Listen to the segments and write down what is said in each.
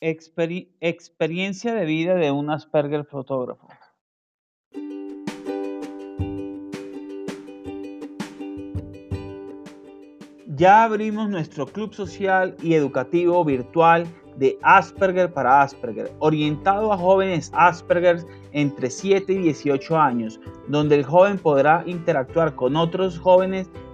experiencia de vida de un Asperger fotógrafo. Ya abrimos nuestro club social y educativo virtual de Asperger para Asperger, orientado a jóvenes Asperger entre 7 y 18 años, donde el joven podrá interactuar con otros jóvenes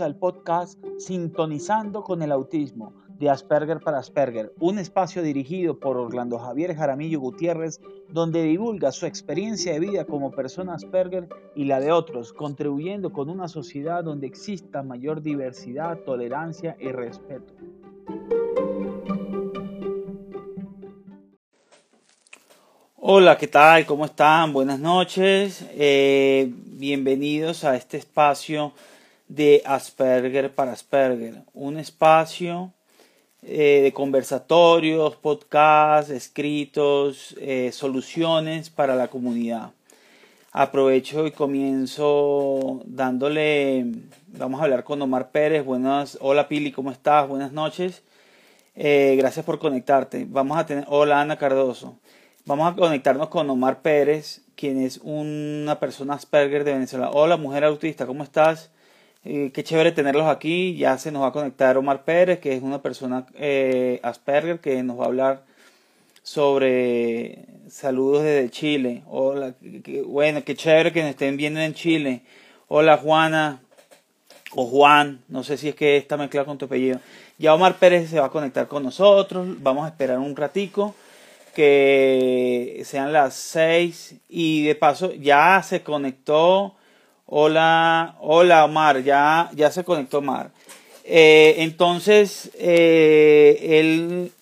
Al podcast Sintonizando con el Autismo de Asperger para Asperger, un espacio dirigido por Orlando Javier Jaramillo Gutiérrez, donde divulga su experiencia de vida como persona Asperger y la de otros, contribuyendo con una sociedad donde exista mayor diversidad, tolerancia y respeto. Hola, ¿qué tal? ¿Cómo están? Buenas noches. Eh, bienvenidos a este espacio de Asperger para Asperger, un espacio eh, de conversatorios, podcasts, escritos, eh, soluciones para la comunidad. Aprovecho y comienzo dándole, vamos a hablar con Omar Pérez. Buenas, hola Pili, ¿cómo estás? Buenas noches. Eh, gracias por conectarte. Vamos a tener, hola Ana Cardoso. Vamos a conectarnos con Omar Pérez, quien es una persona Asperger de Venezuela. Hola, mujer autista, ¿cómo estás? Eh, qué chévere tenerlos aquí. Ya se nos va a conectar Omar Pérez, que es una persona eh, Asperger, que nos va a hablar sobre saludos desde Chile. Hola, bueno, qué chévere que nos estén viendo en Chile. Hola Juana o Juan, no sé si es que está mezclado con tu apellido. Ya Omar Pérez se va a conectar con nosotros. Vamos a esperar un ratico que sean las seis y de paso ya se conectó Hola, hola Omar, ya, ya se conectó Omar. Eh, entonces, eh, él,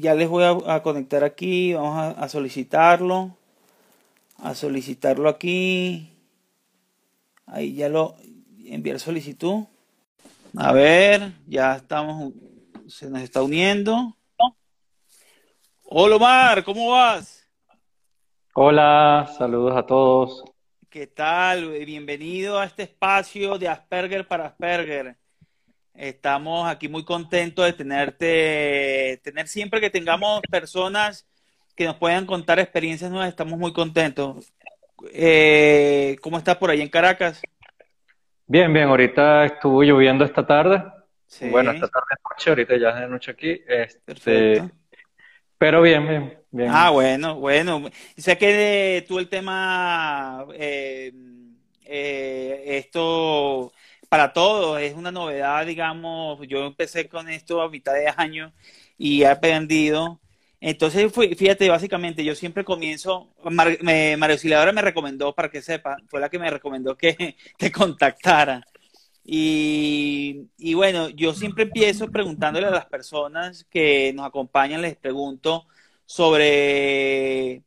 ya les voy a, conectar aquí, vamos a, solicitarlo, a solicitarlo aquí. Ahí ya lo enviar solicitud. A ver, ya estamos, se nos está uniendo. Hola Omar, ¿cómo vas? Hola, saludos a todos. ¿Qué tal? Bienvenido a este espacio de Asperger para Asperger. Estamos aquí muy contentos de tenerte, tener siempre que tengamos personas que nos puedan contar experiencias nuevas, estamos muy contentos. Eh, ¿Cómo estás por ahí en Caracas? Bien, bien, ahorita estuvo lloviendo esta tarde. Bueno, esta tarde noche, ahorita ya es de noche aquí. Este, Perfecto. Pero bien, bien. Ah, bueno, bueno. Sé que tú el tema, eh, eh, esto para todos es una novedad, digamos. Yo empecé con esto a mitad de año y he aprendido. Entonces, fíjate, básicamente yo siempre comienzo, María Auxiliadora me recomendó, para que sepa, fue la que me recomendó que te contactara. Y, y bueno, yo siempre empiezo preguntándole a las personas que nos acompañan, les pregunto, sobre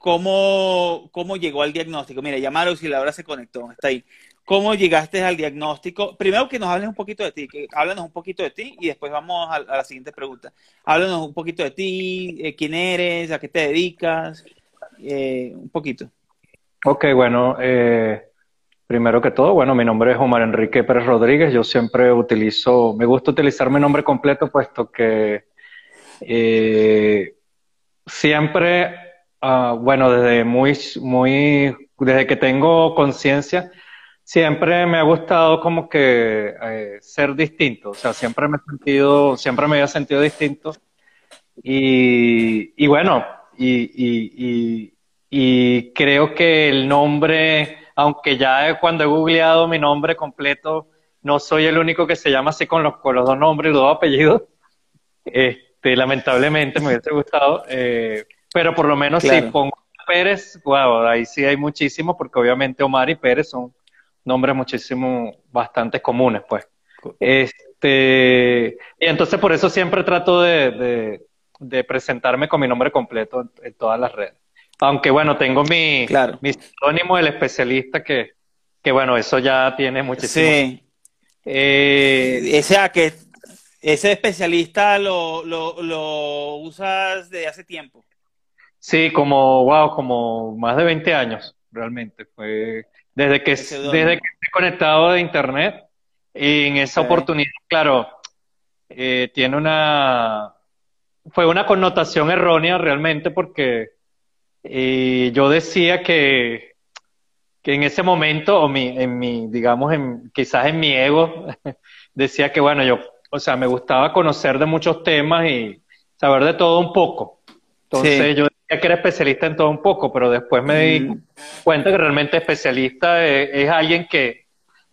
cómo, cómo llegó al diagnóstico. Mira, ya ahora se conectó, está ahí. ¿Cómo llegaste al diagnóstico? Primero que nos hables un poquito de ti, háblanos un poquito de ti y después vamos a, la siguiente pregunta. Háblanos un poquito de ti, eh, quién eres, a qué te dedicas, eh, un poquito. Ok, bueno, eh, primero que todo, bueno, mi nombre es Omar Enrique Pérez Rodríguez. Yo siempre utilizo, me gusta utilizar mi nombre completo puesto que siempre, uh, bueno, desde muy, muy, desde que tengo conciencia, siempre me ha gustado como que eh, ser distinto, o sea, siempre me he sentido, siempre me había sentido distinto. Y, y bueno, y, y, y, creo que el nombre, aunque ya cuando he googleado mi nombre completo, no soy el único que se llama así con los, con los dos nombres y los dos apellidos. Eh, este, lamentablemente me hubiese gustado, eh, pero por lo menos si pongo Pérez, wow, ahí sí hay muchísimo, porque obviamente Omar y Pérez son nombres muchísimo, bastante comunes, pues. Este, y entonces por eso siempre trato de, de presentarme con mi nombre completo en, todas las redes. Aunque bueno, tengo mi, claro. mi sinónimo del especialista que, que bueno, eso ya tiene muchísimo. Sí. Eh, o sea, que ese especialista lo, lo, lo usas desde hace tiempo. Sí, como, wow, como más de 20 años, realmente. Fue desde que, desde que estoy conectado de internet y en esa oportunidad, claro, eh, tiene una, fue una connotación errónea realmente porque eh, yo decía que, que en ese momento, o mi, en mi, digamos, en, quizás en mi ego, decía que bueno, yo, o sea, me gustaba conocer de muchos temas y saber de todo un poco. Entonces yo decía que era especialista en todo un poco, pero después me di mm. cuenta que realmente especialista es alguien que,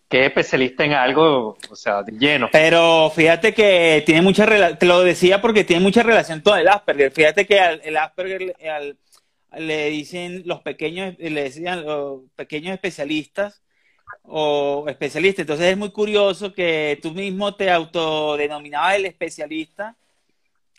que es especialista en algo, o sea, lleno. Pero fíjate que tiene mucha relación, te lo decía porque tiene mucha relación con el Asperger. Fíjate que al, el Asperger le dicen los pequeños, le decían los pequeños especialistas o especialistas. Entonces es muy curioso que tú mismo te autodenominabas el especialista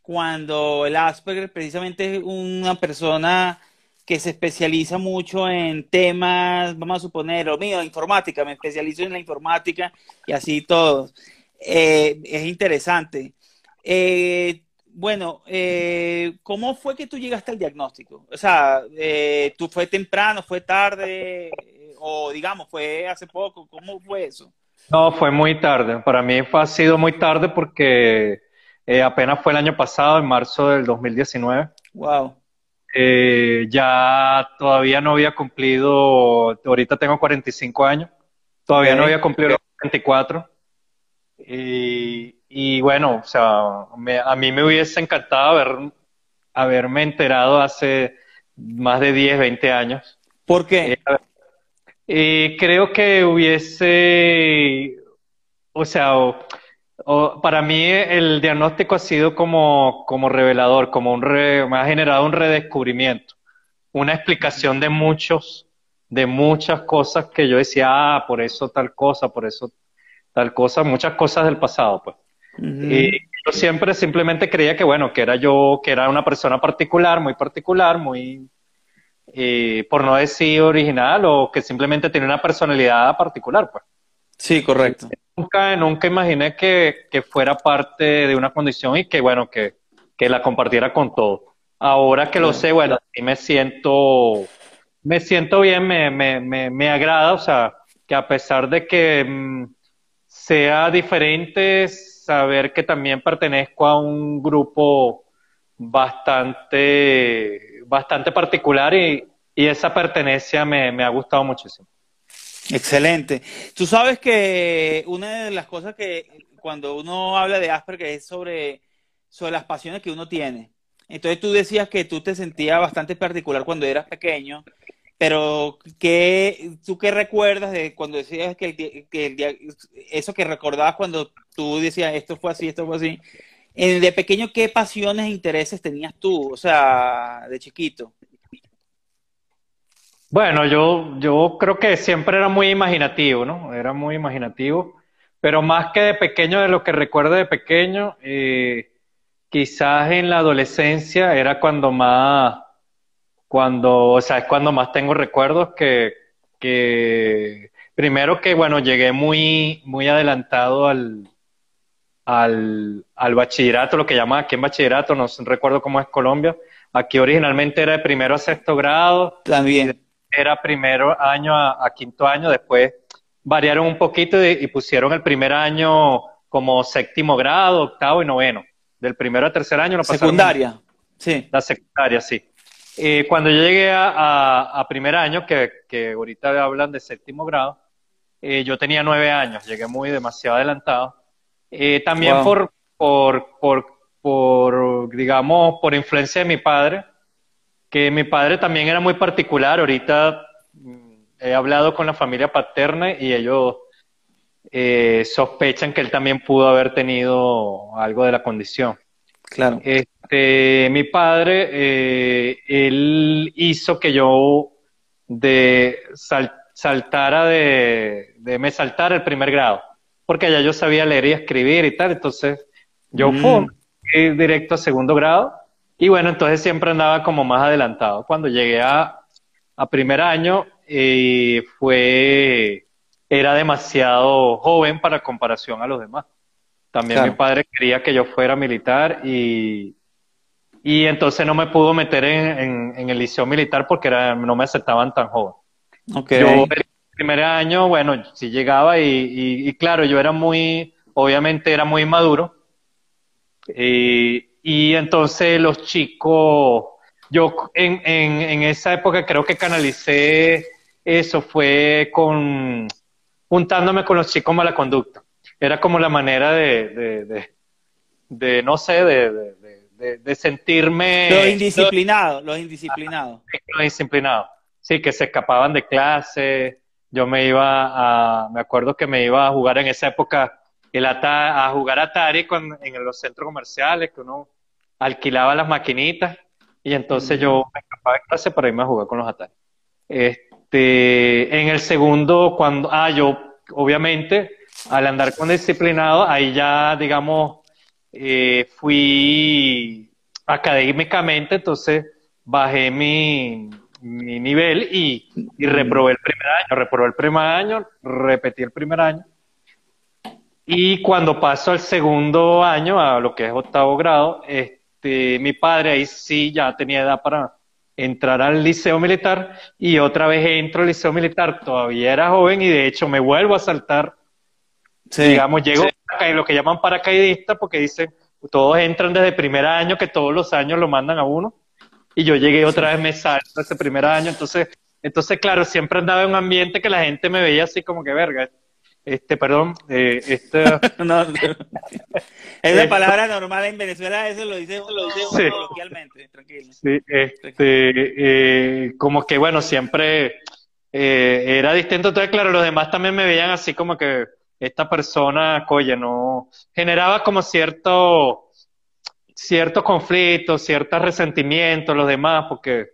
cuando el Asperger precisamente es una persona que se especializa mucho en temas, vamos a suponer, lo mío, informática, me especializo en la informática y así todo. Eh, es interesante. Eh, bueno, eh, ¿cómo fue que tú llegaste al diagnóstico? O sea, ¿tú fue temprano, fue tarde o digamos, fue hace poco? ¿Cómo fue eso? No, fue muy tarde. Para mí fue, ha sido muy tarde porque apenas fue el año pasado, en marzo del 2019. Wow. Eh, ya todavía no había cumplido, ahorita tengo 45 años, todavía no había cumplido los 24. Y, y bueno, o sea, a mí me hubiese encantado haber, haberme enterado hace más de 10, 20 años. ¿Por qué? Eh, eh, creo que hubiese, o sea, para mí el diagnóstico ha sido como, como revelador, como un me ha generado un redescubrimiento, una explicación de muchos, de muchas cosas que yo decía, ah, por eso tal cosa, por eso tal cosa, muchas cosas del pasado, pues. Y yo siempre simplemente creía que, bueno, que era yo, que era una persona particular, muy particular, muy, eh, por no decir original, o que simplemente tiene una personalidad particular, pues. Sí, correcto nunca, nunca imaginé que, que, fuera parte de una condición y que, bueno, que, que la compartiera con todo. Ahora que lo sé, bueno, sí me siento, me siento bien, me, me, me, me agrada, o sea, que a pesar de que mm, sea diferente, saber que también pertenezco a un grupo bastante, bastante particular y, esa pertenencia me, me ha gustado muchísimo. Excelente. Tú sabes que una de las cosas que cuando uno habla de Asperger es sobre, sobre las pasiones que uno tiene. Entonces tú decías que tú te sentías bastante particular cuando eras pequeño, pero ¿qué, ¿tú qué recuerdas de cuando decías que, que eso que recordabas cuando tú decías esto fue así, esto fue así? De pequeño, ¿qué pasiones e intereses tenías tú? O sea, de chiquito. Bueno, yo, yo creo que siempre era muy imaginativo, ¿no? Era muy imaginativo, pero más que de pequeño, de lo que recuerdo de pequeño, eh, quizás en la adolescencia era cuando más, cuando, o sea, es cuando más tengo recuerdos que, que primero que, bueno, llegué muy, muy adelantado al, al, al bachillerato, lo que llaman aquí en bachillerato, no recuerdo cómo es Colombia. Aquí originalmente era de primero a sexto grado. También era primero año a, quinto año, después variaron un poquito y, pusieron el primer año como séptimo grado, octavo y noveno. Del primero a tercer año lo Secundaria, sí. La secundaria, sí. Eh, cuando yo llegué a, primer año, que, que, ahorita hablan de séptimo grado, eh, yo tenía nueve años, llegué muy demasiado adelantado. Eh, también por, por, por, por, digamos, por influencia de mi padre, que mi padre también era muy particular. Ahorita mm, he hablado con la familia paterna y ellos eh, sospechan que él también pudo haber tenido algo de la condición. Claro. Este, mi padre, eh, él hizo que yo de saltara de, de, me saltara el primer grado, porque allá yo sabía leer y escribir y tal, entonces yo fui mm. directo a segundo grado Y bueno, entonces siempre andaba como más adelantado. Cuando llegué a, a primer año, eh, fue, era demasiado joven para comparación a los demás. También mi padre quería que yo fuera militar y, y entonces no me pudo meter en, en, el liceo militar porque era, no me aceptaban tan joven. Okay. Yo el primer año, bueno, sí llegaba y, y, claro, yo era muy, obviamente era muy maduro. Y, y entonces los chicos, yo en, en, en, esa época creo que canalicé eso, fue con juntándome con los chicos mala conducta. Era como la manera de, de, de, de no sé, de, de, sentirme... Los indisciplinados, los indisciplinados. Los indisciplinados, sí, que se escapaban de clase. Yo me iba a, me acuerdo que me iba a jugar en esa época el a jugar Atari con, en los centros comerciales, que uno alquilaba las maquinitas y entonces yo me escapaba de clase para irme a jugar con los Atari. Este, en el segundo, cuando, ah, yo, obviamente, al andar con disciplinado, ahí ya, digamos, eh, fui académicamente, entonces bajé mi, mi nivel y, y reprobé el primer año, reprobé el primer año, repetí el primer año. Y cuando paso al segundo año, a lo que es octavo grado, este, mi padre ahí sí ya tenía edad para entrar al liceo militar y otra vez entro al liceo militar, todavía era joven y de hecho me vuelvo a saltar, digamos, llego a lo que llaman paracaidista porque dicen, todos entran desde el primer año, que todos los años lo mandan a uno, y yo llegué otra vez, me salto ese primer año, entonces, entonces claro, siempre andaba en un ambiente que la gente me veía así como que verga, este, perdón, eh, esta... no, Es la palabra normal en Venezuela, eso lo dice, lo dice sí. coloquialmente, tranquilo. Sí, este, eh, como que bueno, siempre eh, era distinto, entonces claro, los demás también me veían así como que esta persona, oye, no, generaba como cierto, cierto conflicto, cierto resentimiento los demás, porque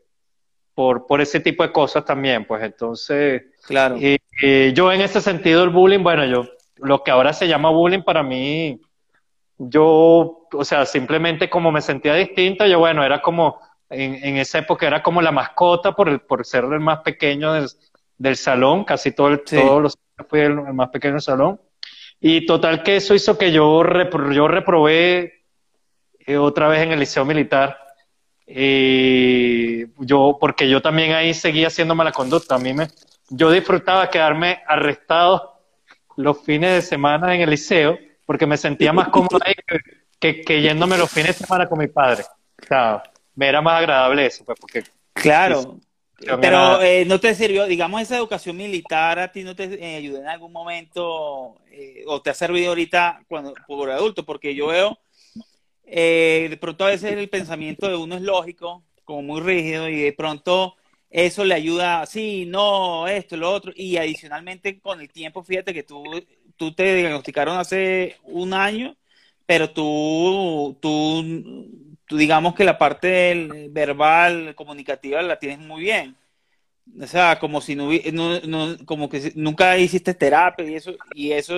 por, por ese tipo de cosas también, pues entonces, claro. Eh, yo en ese sentido el bullying, bueno, yo, lo que ahora se llama bullying para mí, yo, o sea, simplemente como me sentía distinta, yo bueno, era como, en, en esa época era como la mascota por, el, por ser el más pequeño del, del salón, casi todo el, todos los fui el, el, más pequeño del salón. Y total que eso hizo que yo, repro, yo reprobé eh, otra vez en el liceo militar y yo, porque yo también ahí seguía haciendo mala conducta. A mí me, yo disfrutaba quedarme arrestado los fines de semana en el liceo, porque me sentía más cómodo ahí que, que, yéndome los fines de semana con mi padre. O sea, me era más agradable eso, pues, porque. Claro. Pero eh, no te sirvió, digamos, esa educación militar a ti no te eh, ayudó en algún momento eh, o te ha servido ahorita cuando por adulto, porque yo veo eh, de pronto a veces el pensamiento de uno es lógico, como muy rígido, y de pronto eso le ayuda, sí, no, esto, lo otro, y adicionalmente con el tiempo, fíjate que tú, tú te diagnosticaron hace un año, pero tú, tú, tú digamos que la parte verbal, comunicativa la tienes muy bien. O sea, como si no, no, no, como que nunca hiciste terapia y eso, y eso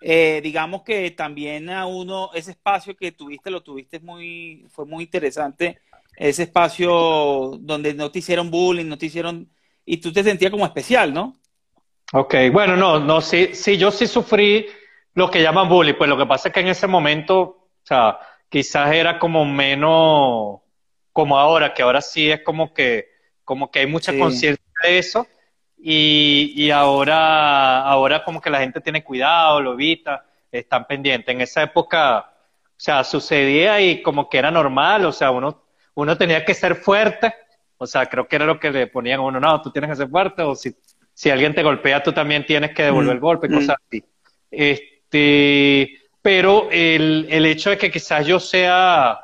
eh, digamos que también a uno, ese espacio que tuviste, lo tuviste muy, fue muy interesante, ese espacio donde no te hicieron bullying, no te hicieron, y tú te sentías como especial, ¿no? Ok, bueno, no, no, sí, sí, yo sí sufrí lo que llaman bullying, pues lo que pasa es que en ese momento, o sea, quizás era como menos, como ahora, que ahora sí es como que, como que hay mucha sí. conciencia de eso, y, y ahora, ahora como que la gente tiene cuidado, lo evita, están pendientes. En esa época, o sea, sucedía y como que era normal, o sea, uno, uno tenía que ser fuerte, o sea, creo que era lo que le ponían a uno, no, tú tienes que ser fuerte, o si, si alguien te golpea, tú también tienes que devolver mm. el golpe, cosas mm. así. Este, pero el, el hecho de que quizás yo sea,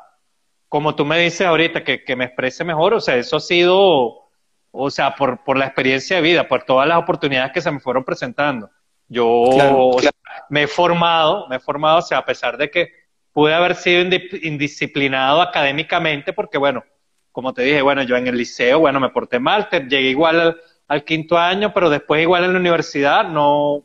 como tú me dices ahorita, que, que me exprese mejor, o sea, eso ha sido o sea, por, por la experiencia de vida, por todas las oportunidades que se me fueron presentando. Yo claro, o sea, me he formado, me he formado, o sea, a pesar de que pude haber sido indisciplinado académicamente, porque bueno, como te dije, bueno, yo en el liceo, bueno, me porté mal, llegué igual al, al quinto año, pero después igual en la universidad no,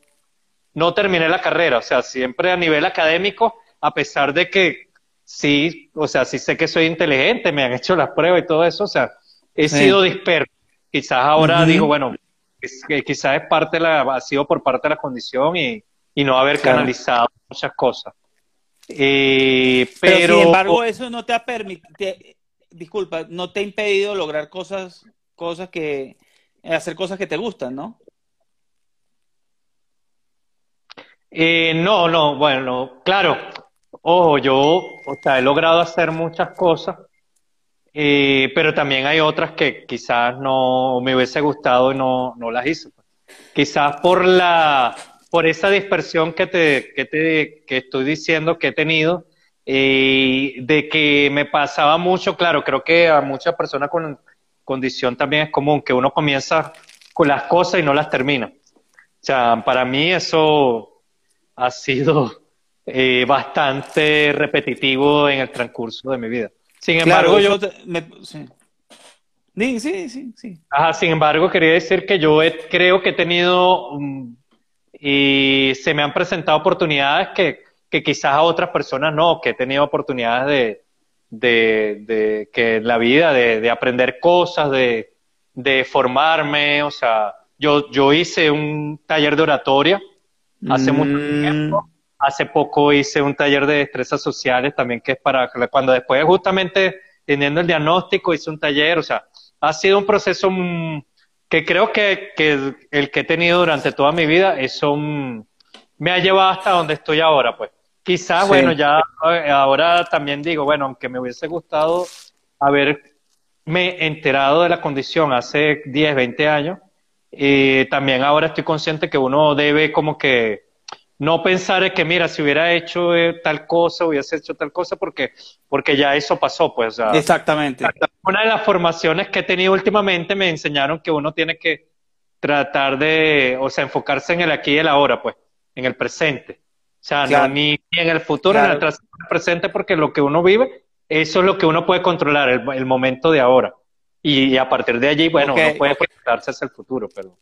no terminé la carrera, o sea, siempre a nivel académico, a pesar de que sí, o sea, sí sé que soy inteligente, me han hecho las pruebas y todo eso, o sea, he sido disperso. Quizás ahora digo, bueno, quizás es parte de la, ha sido por parte de la condición y, y no haber canalizado muchas cosas. Eh, pero, sin embargo, eso no te ha permitido, disculpa, no te ha impedido lograr cosas, cosas que, hacer cosas que te gustan, ¿no? Eh, no, no, bueno, claro, ojo, yo, o sea, he logrado hacer muchas cosas, eh, pero también hay otras que quizás no me hubiese gustado y no, no las hice. Quizás por la, por esa dispersión que te, que te, que estoy diciendo que he tenido, eh, de que me pasaba mucho, claro, creo que a muchas personas con condición también es común, que uno comienza con las cosas y no las termina. O sea, para mí eso ha sido eh, bastante repetitivo en el transcurso de mi vida. Sin embargo, yo... sí. Sí, sí, sí, sin embargo, quería decir que yo creo que he tenido y se me han presentado oportunidades que, que, quizás a otras personas no, que he tenido oportunidades de, de, de que en la vida, de, de aprender cosas, de, de formarme, o sea, yo, yo hice un taller de oratoria hace mucho mm. tiempo Hace poco hice un taller de destrezas sociales también, que es para cuando después justamente teniendo el diagnóstico hice un taller, o sea, ha sido un proceso mm, que creo que, que el que he tenido durante toda mi vida, eso mm, me ha llevado hasta donde estoy ahora, pues. Quizás, bueno, ya eh, ahora también digo, bueno, aunque me hubiese gustado haberme enterado de la condición hace 10, 20 años, eh, también ahora estoy consciente que uno debe como que no pensar que, mira, si hubiera hecho eh, tal cosa, hubiese hecho tal cosa, porque, porque ya eso pasó, pues. Exactamente. Una de las formaciones que he tenido últimamente me enseñaron que uno tiene que tratar de, o sea, enfocarse en el aquí y el ahora, pues, en el presente. O sea, no ni en el futuro, ni en el presente, porque lo que uno vive, eso es lo que uno puede controlar, el, momento de ahora. Y, a partir de allí, bueno, uno puede proyectarse hacia el futuro, pero...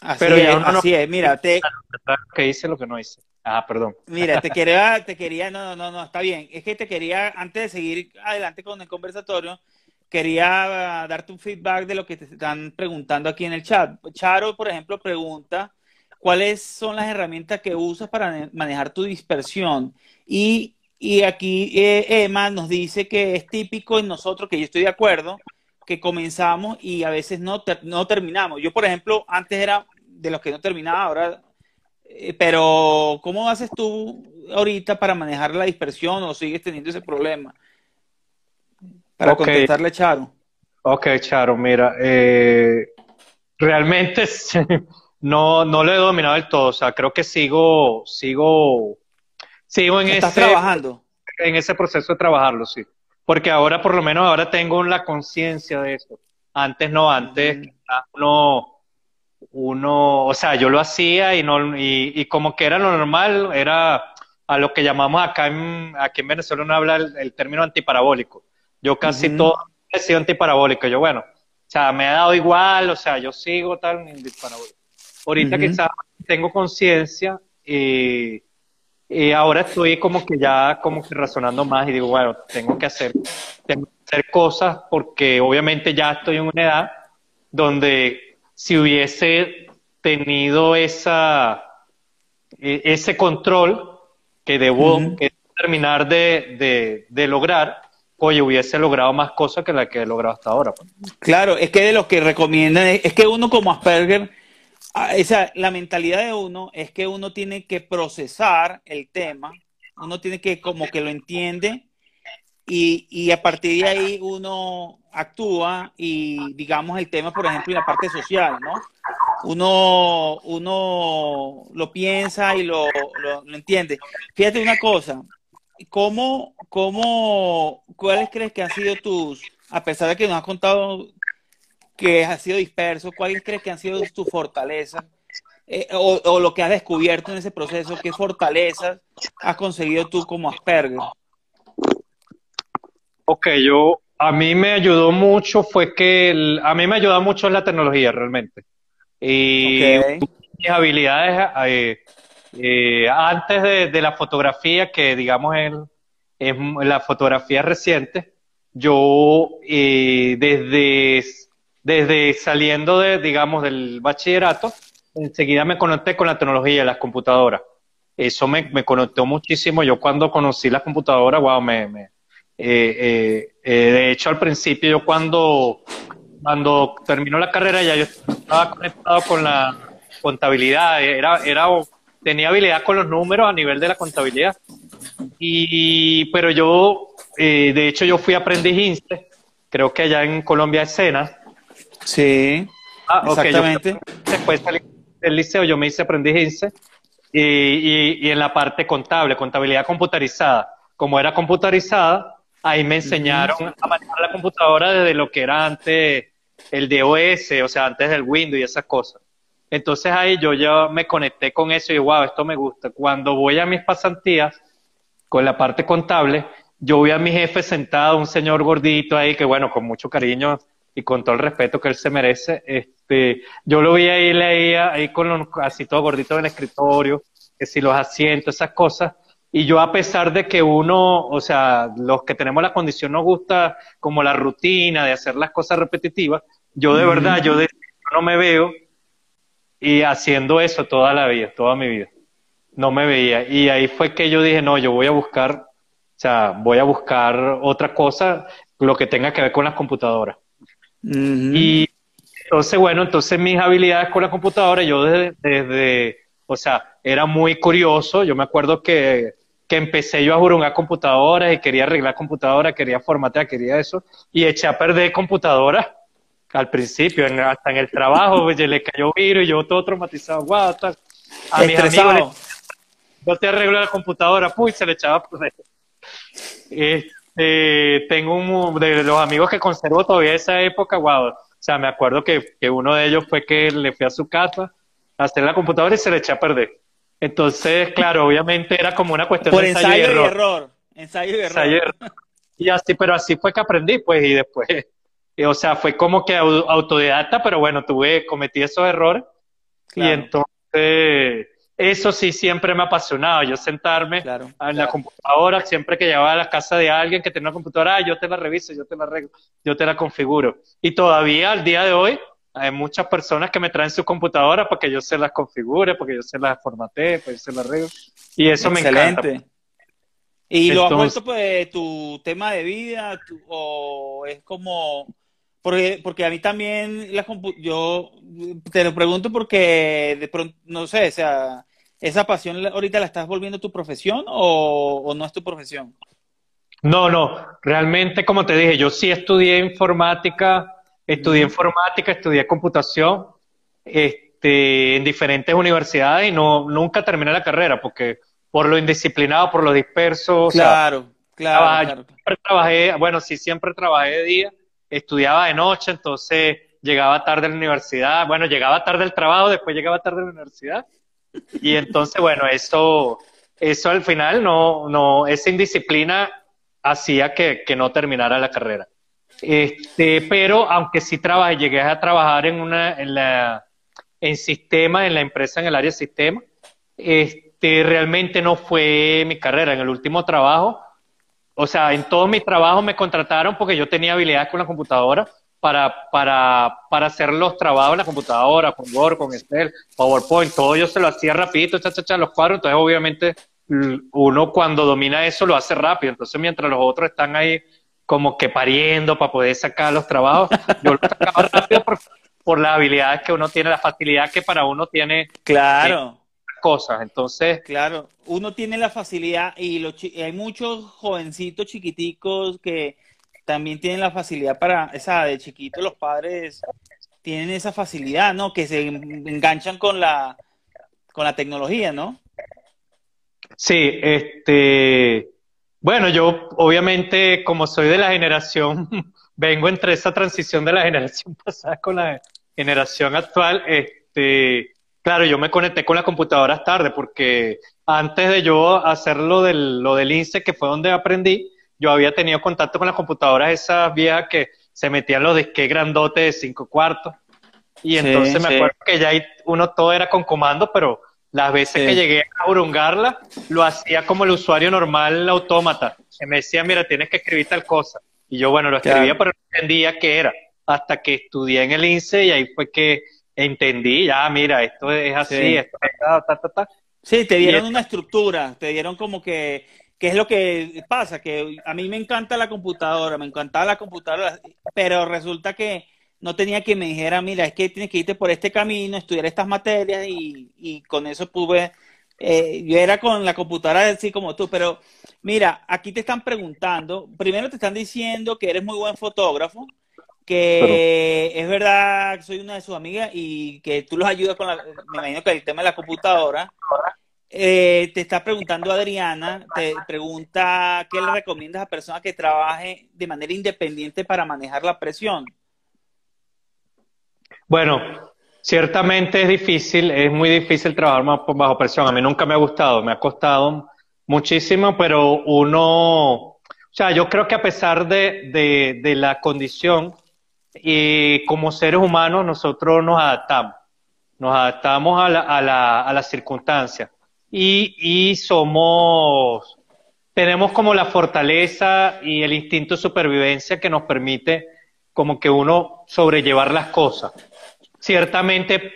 Así Pero es, así es, mira, te... Que hice lo que no hice. Ah, perdón. Mira, te quería, te quería, no, no, no, está bien. Es que te quería, antes de seguir adelante con el conversatorio, quería darte un feedback de lo que te están preguntando aquí en el chat. Charo, por ejemplo, pregunta, ¿cuáles son las herramientas que usas para manejar tu dispersión? Y, y aquí eh, Emma nos dice que es típico en nosotros, que yo estoy de acuerdo, que comenzamos y a veces no, no terminamos. Yo, por ejemplo, antes era de los que no terminaba, ahora... Eh, pero, ¿cómo haces tú ahorita para manejar la dispersión o sigues teniendo ese problema? Para contestarle a Charo. Ok, Charo, mira, eh, realmente no, no lo he dominado del todo, o sea, creo que sigo, sigo, sigo en ¿Estás trabajando? En ese proceso de trabajarlo, sí porque ahora por lo menos ahora tengo la conciencia de eso. Antes no, antes uno, uno, o sea, yo lo hacía y no, y, como que era lo normal, era a lo que llamamos acá en, aquí en Venezuela no habla el, término antiparabólico. Yo casi todo he sido antiparabólico. Yo, bueno, o sea, me ha dado igual, o sea, yo sigo tal antiparabólico. Ahorita quizás tengo conciencia y y ahora estoy como que ya como que razonando más y digo, bueno, tengo que hacer, tengo que hacer cosas porque obviamente ya estoy en una edad donde si hubiese tenido esa, e, ese control que debo terminar de, de, de, lograr, oye, hubiese logrado más cosas que la que he logrado hasta ahora. Pues. Claro, es que de lo que recomiendan, es que uno como Asperger esa, la mentalidad de uno es que uno tiene que procesar el tema, uno tiene que como que lo entiende y, y a partir de ahí uno actúa y digamos el tema, por ejemplo, en la parte social, ¿no? Uno, uno lo piensa y lo, lo, entiende. Fíjate una cosa, ¿cómo, cómo, ¿cuáles crees que han sido tus, a pesar de que nos has contado que has sido disperso, cuáles crees que han sido tus fortalezas eh, o, lo que has descubierto en ese proceso, qué fortalezas has conseguido tú como Asperger. Ok, yo, a mí me ayudó mucho, fue que, a mí me ayudó mucho la tecnología realmente. Y mis habilidades, eh, eh, antes de, la fotografía, que digamos es es la fotografía reciente. Yo desde, desde saliendo de, digamos, del bachillerato, enseguida me conecté con la tecnología de las computadoras. Eso me, conectó muchísimo. Yo cuando conocí las computadoras, wow, me, me eh, eh, de hecho al principio yo cuando, cuando terminó la carrera ya yo estaba conectado con la contabilidad, era, era, tenía habilidad con los números a nivel de la contabilidad. Y, pero yo, eh, de hecho, yo fui aprendiz INSE, creo que allá en Colombia escena. Sí, ah, exactamente. después del liceo yo me hice aprendiz INSE y, y, en la parte contable, contabilidad computarizada. Como era computarizada, ahí me enseñaron a manejar la computadora desde lo que era antes el DOS, o sea, antes del Windows y esas cosas. Entonces ahí yo ya me conecté con eso y wow, esto me gusta. Cuando voy a mis pasantías con la parte contable, yo vi a mi jefe sentado, un señor gordito ahí, que bueno, con mucho cariño y con todo el respeto que él se merece, este, yo lo vi ahí, leía ahí con los, así todo gordito en el escritorio, que si los asientos, esas cosas, y yo a pesar de que uno, o sea, los que tenemos la condición nos gusta como la rutina de hacer las cosas repetitivas, yo de verdad, yo de, no me veo y haciendo eso toda la vida, toda mi vida. No me veía. Y ahí fue que yo dije, no, yo voy a buscar, o sea, voy a buscar otra cosa, lo que tenga que ver con las computadoras. Y entonces, bueno, entonces mis habilidades con la computadora, yo desde, desde, o sea, era muy curioso. Yo me acuerdo que, que empecé yo a jurungar computadoras y quería arreglar computadoras, quería formatear, quería eso, y eché a perder computadoras al principio, hasta en el trabajo, pues, le cayó virus y yo todo traumatizado, wow, tal. A mis amigos, yo te arreglo la computadora, puy, se le echaba. Pues, este, tengo un, de los amigos que conservo todavía esa época, wow, o sea, me acuerdo que, que uno de ellos fue que le fui a su casa a hacer la computadora y se le echó a perder. Entonces, claro, obviamente era como una cuestión de ensayo, y error. Ensayo y error. Y así, pero así fue que aprendí, pues, y después o sea, fue como que autodidacta, pero bueno, tuve, cometí esos errores. Y entonces, eso sí siempre me ha apasionado. Yo sentarme en la computadora, siempre que llevaba a la casa de alguien que tenía una computadora, ah, yo te la reviso, yo te la arreglo, yo te la configuro. Y todavía al día de hoy, hay muchas personas que me traen su computadora para que yo se las configure, para que yo se las formatee, para que yo se las arregle. Y eso me encanta. ¿Y lo has vuelto pues tu tema de vida o es como porque, porque a mí también, la yo te lo pregunto porque de pronto, no sé, o sea, ¿esa pasión ahorita la estás volviendo tu profesión o, no es tu profesión? No, no, realmente como te dije, yo sí estudié informática, estudié informática, estudié computación, este, en diferentes universidades y no, nunca terminé la carrera porque por lo indisciplinado, por lo disperso. Claro, claro, claro. Siempre trabajé, bueno, sí, siempre trabajé de día estudiaba de noche, entonces llegaba tarde a la universidad, bueno, llegaba tarde al trabajo, después llegaba tarde a la universidad. Y entonces, bueno, eso, eso al final no, no, esa indisciplina hacía que, que no terminara la carrera. Este, pero aunque sí trabajé, llegué a trabajar en una, en la, en sistema, en la empresa, en el área de sistema, este, realmente no fue mi carrera. En el último trabajo, o sea, en todos mis trabajos me contrataron porque yo tenía habilidades con la computadora para, para, para hacer los trabajos en la computadora, con Word, con Excel, PowerPoint, todo yo se lo hacía rapidito, cha, los cuadros, entonces obviamente uno cuando domina eso lo hace rápido, entonces mientras los otros están ahí como que pariendo para poder sacar los trabajos, yo lo sacaba rápido por, por las habilidades que uno tiene, la facilidad que para uno tiene. Claro cosas. Entonces. Claro, uno tiene la facilidad y hay muchos jovencitos chiquiticos que también tienen la facilidad para, esa de chiquitos los padres tienen esa facilidad, ¿no? Que se enganchan con la, con la tecnología, ¿no? Sí, este, bueno, yo obviamente como soy de la generación, vengo entre esa transición de la generación pasada con la generación actual, este, Claro, yo me conecté con las computadoras tarde porque antes de yo hacer lo del, lo del INSE, que fue donde aprendí, yo había tenido contacto con las computadoras esas viejas que se metían los disques grandotes de cinco cuartos. Y entonces me acuerdo que ya uno todo era con comando, pero las veces que llegué a urungarla, lo hacía como el usuario normal autómata. me decía, mira, tienes que escribir tal cosa. Y yo, bueno, lo escribía, pero no entendía qué era. Hasta que estudié en el INSE y ahí fue que entendí, ya, mira, esto es así, esto es ta, ta, ta, ta. Sí, te dieron una estructura, te dieron como que, ¿qué es lo que pasa? Que a mí me encanta la computadora, me encantaba la computadora, pero resulta que no tenía que me dijera, mira, es que tienes que irte por este camino, estudiar estas materias y, y con eso pude, eh, yo era con la computadora así como tú, pero mira, aquí te están preguntando, primero te están diciendo que eres muy buen fotógrafo, que es verdad que soy una de sus amigas y que tú los ayudas con la, me imagino que el tema de la computadora. Eh, te está preguntando Adriana, te pregunta qué le recomiendas a personas que trabajen de manera independiente para manejar la presión. Bueno, ciertamente es difícil, es muy difícil trabajar bajo presión. A mí nunca me ha gustado, me ha costado muchísimo, pero uno, o sea, yo creo que a pesar de, de, de la condición, y como seres humanos nosotros nos adaptamos, nos adaptamos a la, a la, a las circunstancias y, y somos, tenemos como la fortaleza y el instinto de supervivencia que nos permite como que uno sobrellevar las cosas. Ciertamente,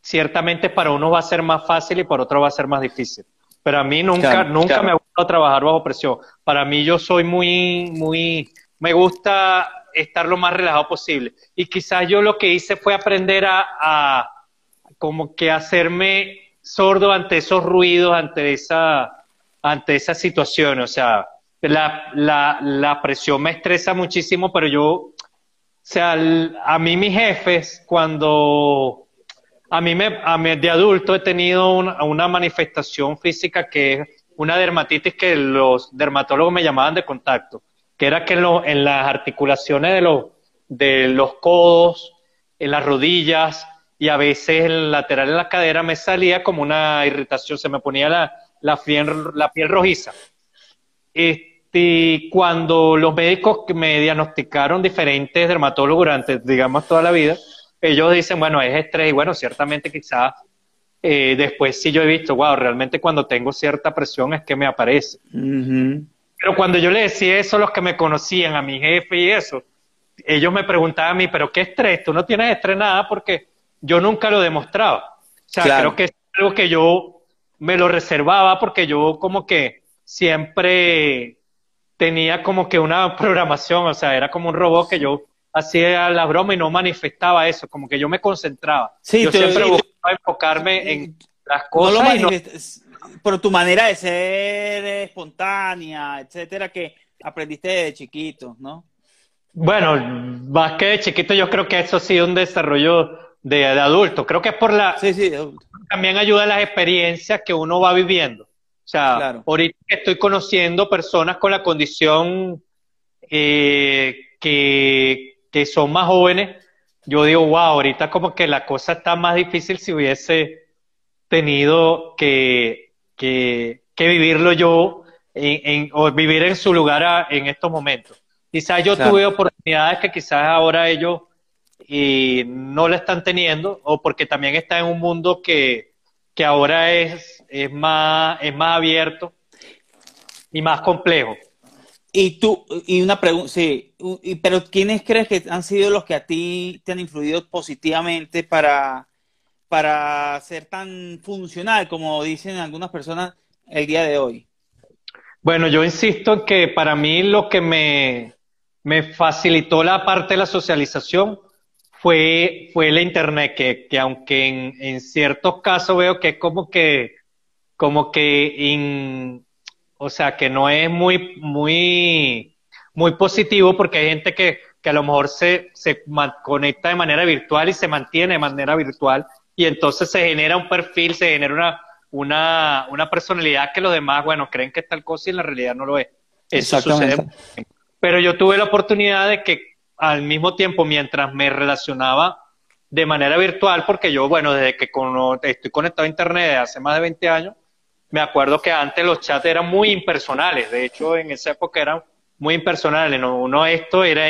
ciertamente para uno va a ser más fácil y para otro va a ser más difícil. Pero a mí nunca, Claro, nunca claro. me ha gustado trabajar bajo presión. Para mí yo soy muy, muy, me gusta estar lo más relajado posible. Y quizás yo lo que hice fue aprender a, como que hacerme sordo ante esos ruidos, ante esa, ante esas situaciones. O sea, la, la, la presión me estresa muchísimo, pero yo, o sea, a mí mis jefes, cuando a mí, me, a de adulto he tenido una, una manifestación física que es una dermatitis que los dermatólogos me llamaban de contacto, que era que en, lo- en las articulaciones de los, de los codos, en las rodillas y a veces en el lateral de la cadera me salía como una irritación, se me ponía la, piel, rojiza. Este, cuando los médicos me diagnosticaron diferentes dermatólogos durante, digamos, toda la vida, ellos dicen, bueno, es estrés y bueno, ciertamente quizás eh, después sí yo he visto, wow, realmente cuando tengo cierta presión es que me aparece. Pero cuando yo le decía eso a los que me conocían, a mi jefe y eso, ellos me preguntaban a mí, pero ¿qué estrés? Tú no tienes estrés nada porque yo nunca lo demostraba. O sea, Claro. creo que es algo que yo me lo reservaba porque yo como que siempre tenía como que una programación, o sea, era como un robot que yo hacía la broma y no manifestaba eso, como que yo me concentraba. Sí, yo siempre buscaba enfocarme en las No lo cosas y no- por tu manera de ser espontánea, etcétera, que aprendiste desde chiquito, ¿no? Bueno, más que de chiquito, yo creo que eso ha sido un desarrollo de, de adulto. Creo que es por la, Sí, sí, también ayuda a las experiencias que uno va viviendo. O sea, Claro. ahorita estoy conociendo personas con la condición eh, que, que son más jóvenes, yo digo, wow, ahorita como que la cosa está más difícil si hubiese tenido que, que, que vivirlo yo en, en- o vivir en su lugar a- en estos momentos. Quizás yo Claro. tuve oportunidades que quizás ahora ellos y no la están teniendo, o porque también está en un mundo que, que ahora es, es, más, es más abierto y más complejo. Y tú, y una pregunta, sí, pero ¿quiénes crees que han sido los que a ti te han influido positivamente para, para ser tan funcional, como dicen algunas personas el día de hoy? Bueno, yo insisto en que para mí lo que me, me facilitó la parte de la socialización fue, fue la internet, que, que aunque en, en ciertos casos veo que es como que, como que, in- o sea, que no es muy, muy, muy positivo porque hay gente que, que a lo mejor se, se conecta de manera virtual y se mantiene de manera virtual y entonces se genera un perfil, se genera una, una, una personalidad que los demás, bueno, creen que es tal cosa y en la realidad no lo es. Eso sucede. Exactamente. Pero yo tuve la oportunidad de que al mismo tiempo, mientras me relacionaba de manera virtual, porque yo, bueno, desde que estoy conectado a Internet desde hace más de 20 años, me acuerdo que antes los chats eran muy impersonales. De hecho, en esa época eran muy impersonales. No, uno esto era,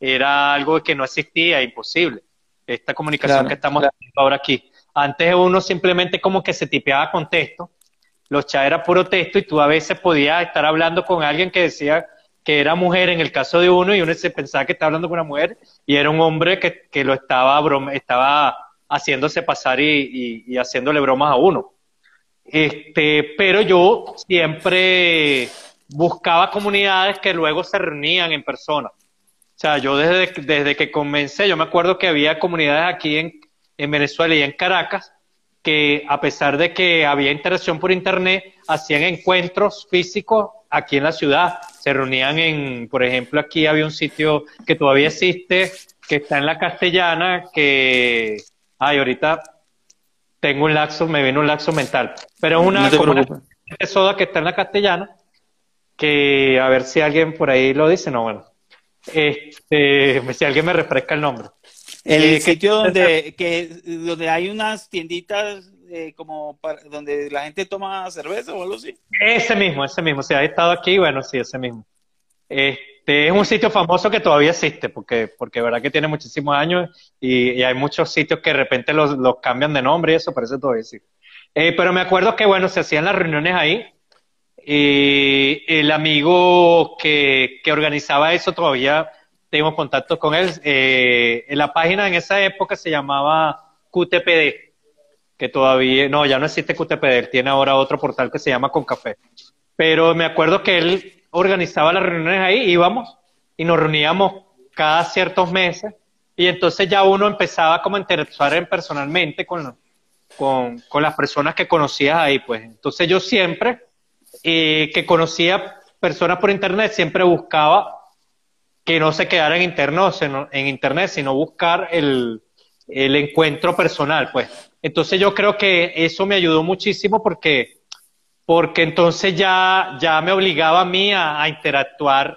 era algo que no existía, imposible. Esta comunicación Claro, que estamos teniendo ahora aquí. Antes uno simplemente como que se tipeaba con texto los chats era puro texto y tú a veces podías estar hablando con alguien que decía que era mujer en el caso de uno y uno se pensaba que estaba hablando con una mujer y era un hombre que, que lo estaba, broma, estaba haciéndose pasar y, y, haciéndole bromas a uno. Este, pero yo siempre buscaba comunidades que luego se reunían en persona. O sea, yo desde, desde que comencé, yo me acuerdo que había comunidades aquí en, en Venezuela y en Caracas que a pesar de que había interacción por internet, hacían encuentros físicos aquí en la ciudad. Se reunían en, por ejemplo, aquí había un sitio que todavía existe, que está en la castellana, que, ay, ahorita tengo un laxo, me viene un laxo mental, pero es una, no soda que está en la castellana, que a ver si alguien por ahí lo dice, no, bueno, este, si alguien me refresca el nombre. El eh, sitio donde, que, donde hay unas tienditas eh, como donde la gente toma cerveza o algo así. Ese mismo, ese mismo. Si ha estado aquí, bueno, sí, ese mismo. Este es un sitio famoso que todavía existe, porque, porque verdad que tiene muchísimos años y, hay muchos sitios que de repente los, los, cambian de nombre y eso, parece todavía. Eh, pero me acuerdo que, bueno, se hacían las reuniones ahí. El amigo que, organizaba eso todavía tengo contacto con él. Eh, en la página en esa época se llamaba QTPD, que todavía, no, ya no existe QTPD, él tiene ahora otro portal que se llama Concafé. Pero me acuerdo que él organizaba las reuniones ahí, íbamos y nos reuníamos cada ciertos meses y entonces ya uno empezaba como a interactuar personalmente con, con, con las personas que conocías ahí, pues. Entonces yo siempre eh, que conocía personas por internet, siempre buscaba que no se quedara en internet, en internet sino buscar el, el encuentro personal, pues. Entonces yo creo que eso me ayudó muchísimo porque, porque entonces ya, ya me obligaba a mí a, interactuar,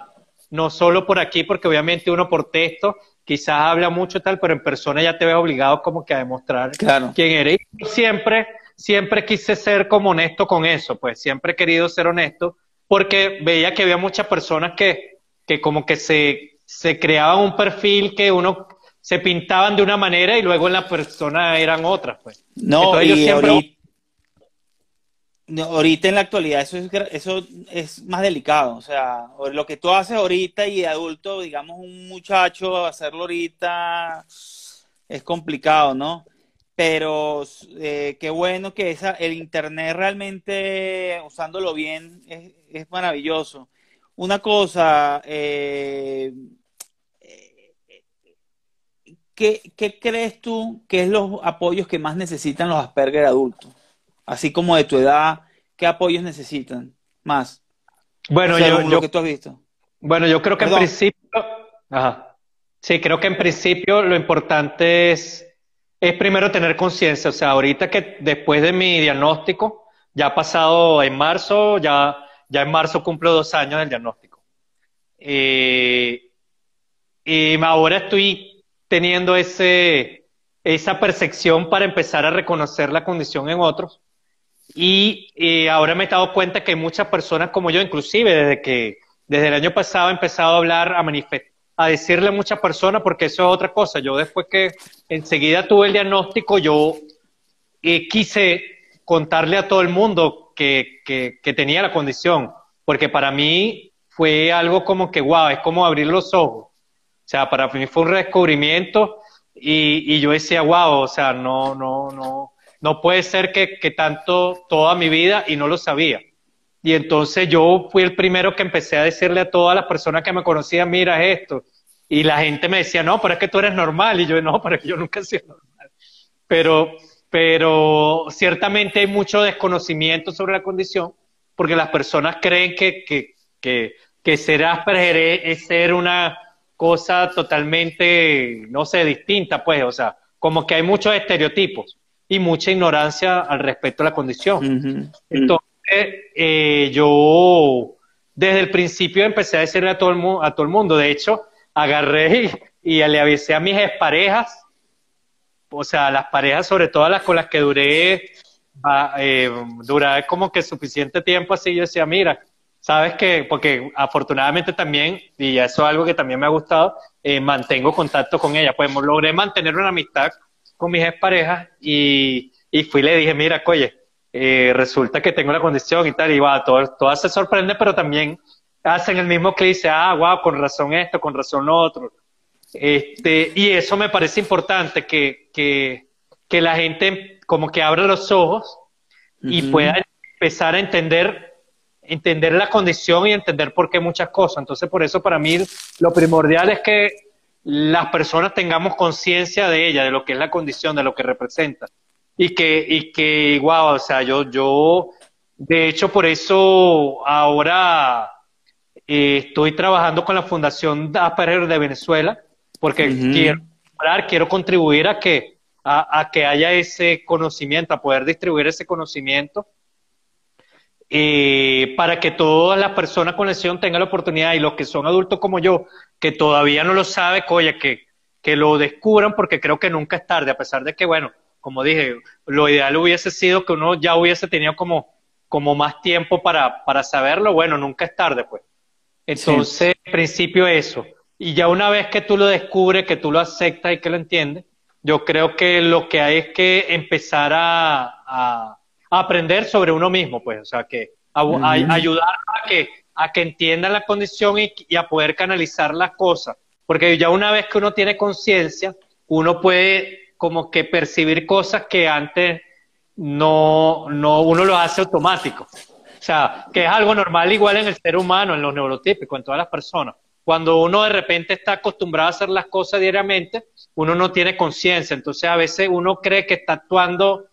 no solo por aquí, porque obviamente uno por texto quizás habla mucho tal, pero en persona ya te ves obligado como que a demostrar quién eres. Y siempre, siempre quise ser como honesto con eso, pues siempre he querido ser honesto, porque veía que había muchas personas que, que como que se, se creaban un perfil que uno se pintaban de una manera y luego en la persona eran otras, pues. No, y ahorita, en la actualidad eso es, eso es más delicado, o sea, lo que tú haces ahorita y de adulto, digamos un muchacho hacerlo ahorita es complicado, ¿no? Pero eh, qué bueno que esa, el internet realmente usándolo bien es, es maravilloso. Una cosa, eh, ¿qué, crees tú que es los apoyos que más necesitan los Asperger adultos? Así como de tu edad, ¿qué apoyos necesitan más? Bueno, yo, lo que tú has visto. Bueno, yo creo que en principio, ajá. sí, creo que en principio lo importante es, es primero tener conciencia. O sea, ahorita que después de mi diagnóstico, ya ha pasado en marzo, ya ya en marzo cumplo dos años del diagnóstico. Eh, y ahora estoy teniendo ese, esa percepción para empezar a reconocer la condición en otros. Y eh, ahora me he dado cuenta que muchas personas como yo, inclusive desde que desde el año pasado he empezado a hablar, a manifestar, a decirle a muchas personas, porque eso es otra cosa. Yo después que enseguida tuve el diagnóstico, yo eh, quise contarle a todo el mundo que, que, tenía la condición, porque para mí fue algo como que, wow, es como abrir los ojos. O sea, para mí fue un redescubrimiento y, y yo decía, wow, o sea, no, no, no, no puede ser que, que tanto toda mi vida y no lo sabía. Y entonces yo fui el primero que empecé a decirle a todas las personas que me conocían, mira esto. Y la gente me decía, no, pero es que tú eres normal. Y yo, no, pero es que yo nunca he sido normal. Pero, pero ciertamente hay mucho desconocimiento sobre la condición porque las personas creen que, que, que, que ser Asperger es, ser una cosa totalmente, no sé, distinta, pues, o sea, como que hay muchos estereotipos y mucha ignorancia al respecto a la condición. Entonces, eh, yo desde el principio empecé a decirle a todo el, a todo el mundo, de hecho, agarré y, y le avisé a mis exparejas o sea, las parejas, sobre todo las con las que duré, eh, duré como que suficiente tiempo así, yo decía, mira, sabes que, porque afortunadamente también, y eso es algo que también me ha gustado, eh, mantengo contacto con ella, pues logré mantener una amistad con mis exparejas y, y fui y le dije, mira, oye, eh, resulta que tengo la condición y tal, y va, todo, todo se sorprende, pero también hacen el mismo que dice, ah, wow, con razón esto, con razón lo otro. Este, y eso me parece importante, que, que, que la gente como que abra los ojos y pueda empezar a entender, entender la condición y entender por qué muchas cosas. Entonces, por eso para mí lo primordial es que las personas tengamos conciencia de ella, de lo que es la condición, de lo que representa y que, y que, wow, o sea, yo, yo, de hecho, por eso ahora eh, estoy trabajando con la Fundación Asperger de Venezuela, porque quiero, quiero contribuir a que, a, a, que haya ese conocimiento, a poder distribuir ese conocimiento, eh, para que todas las personas con lesión tengan la oportunidad y los que son adultos como yo, que todavía no lo saben, oye, que, que lo descubran, porque creo que nunca es tarde, a pesar de que, bueno, como dije, lo ideal hubiese sido que uno ya hubiese tenido como, como más tiempo para, para saberlo, bueno, nunca es tarde, pues. Entonces, en principio eso. Y ya una vez que tú lo descubres, que tú lo aceptas y que lo entiendes, yo creo que lo que hay es que empezar a, a, aprender sobre uno mismo, pues, o sea, que a, ayudar a que, a que entiendan la condición y, y a poder canalizar las cosas. Porque ya una vez que uno tiene conciencia, uno puede como que percibir cosas que antes no, no uno lo hace automático. O sea, que es algo normal igual en el ser humano, en los neurotípicos, en todas las personas. Cuando uno de repente está acostumbrado a hacer las cosas diariamente, uno no tiene conciencia. Entonces a veces uno cree que está actuando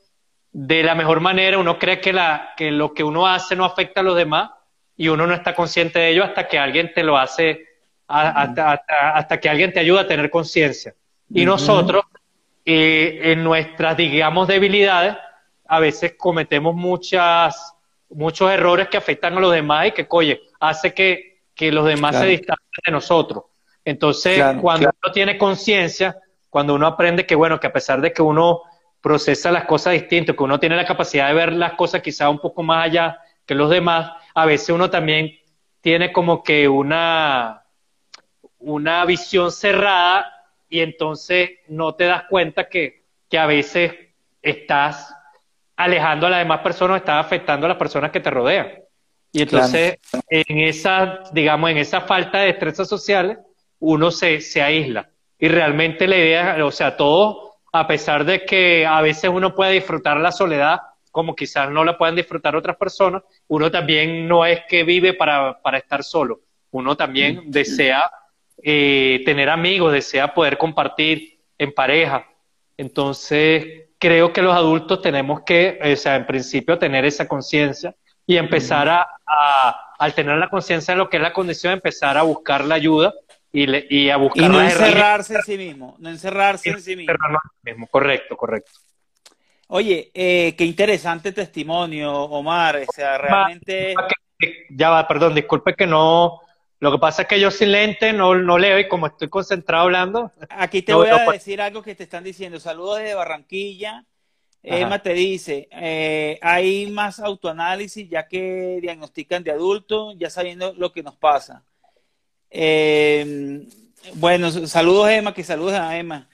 de la mejor manera, uno cree que, la, que lo que uno hace no afecta a los demás y uno no está consciente de ello hasta que alguien te lo hace, hasta, hasta que alguien te ayuda a tener conciencia. Y nosotros eh, en nuestras, digamos, debilidades, a veces cometemos muchas, muchos errores que afectan a los demás y que, oye, hace que, que los demás se distancien de nosotros. Entonces, cuando uno tiene conciencia, cuando uno aprende que, bueno, que a pesar de que uno procesa las cosas distintas, que uno tiene la capacidad de ver las cosas quizá un poco más allá que los demás, a veces uno también tiene como que una, una visión cerrada y entonces no te das cuenta que, que a veces estás alejando a las demás personas, estás afectando a las personas que te rodean. Y entonces, en esa, digamos, en esa falta de destrezas sociales, uno se, se aísla. Y realmente la idea, o sea, todo, a pesar de que a veces uno puede disfrutar la soledad, como quizás no la puedan disfrutar otras personas, uno también no es que vive para, para estar solo. Uno también desea eh, tener amigos, desea poder compartir en pareja. Entonces, creo que los adultos tenemos que, o sea, en principio, tener esa conciencia y empezar a, al tener la conciencia de lo que es la condición, empezar a buscar la ayuda y, y a buscar y no encerrarse en sí mismo, no encerrarse en sí mismo. Correcto, correcto. Oye, eh, qué interesante testimonio, Omar. O sea, realmente. Ya va, perdón, disculpe que no, lo que pasa es que yo sin lente no, no leo y como estoy concentrado hablando. Aquí te voy a decir algo que te están diciendo. Saludos desde Barranquilla. Emma te dice, eh, hay más autoanálisis ya que diagnostican de adulto, ya sabiendo lo que nos pasa. Eh, bueno, saludos Emma, que saludos a Emma.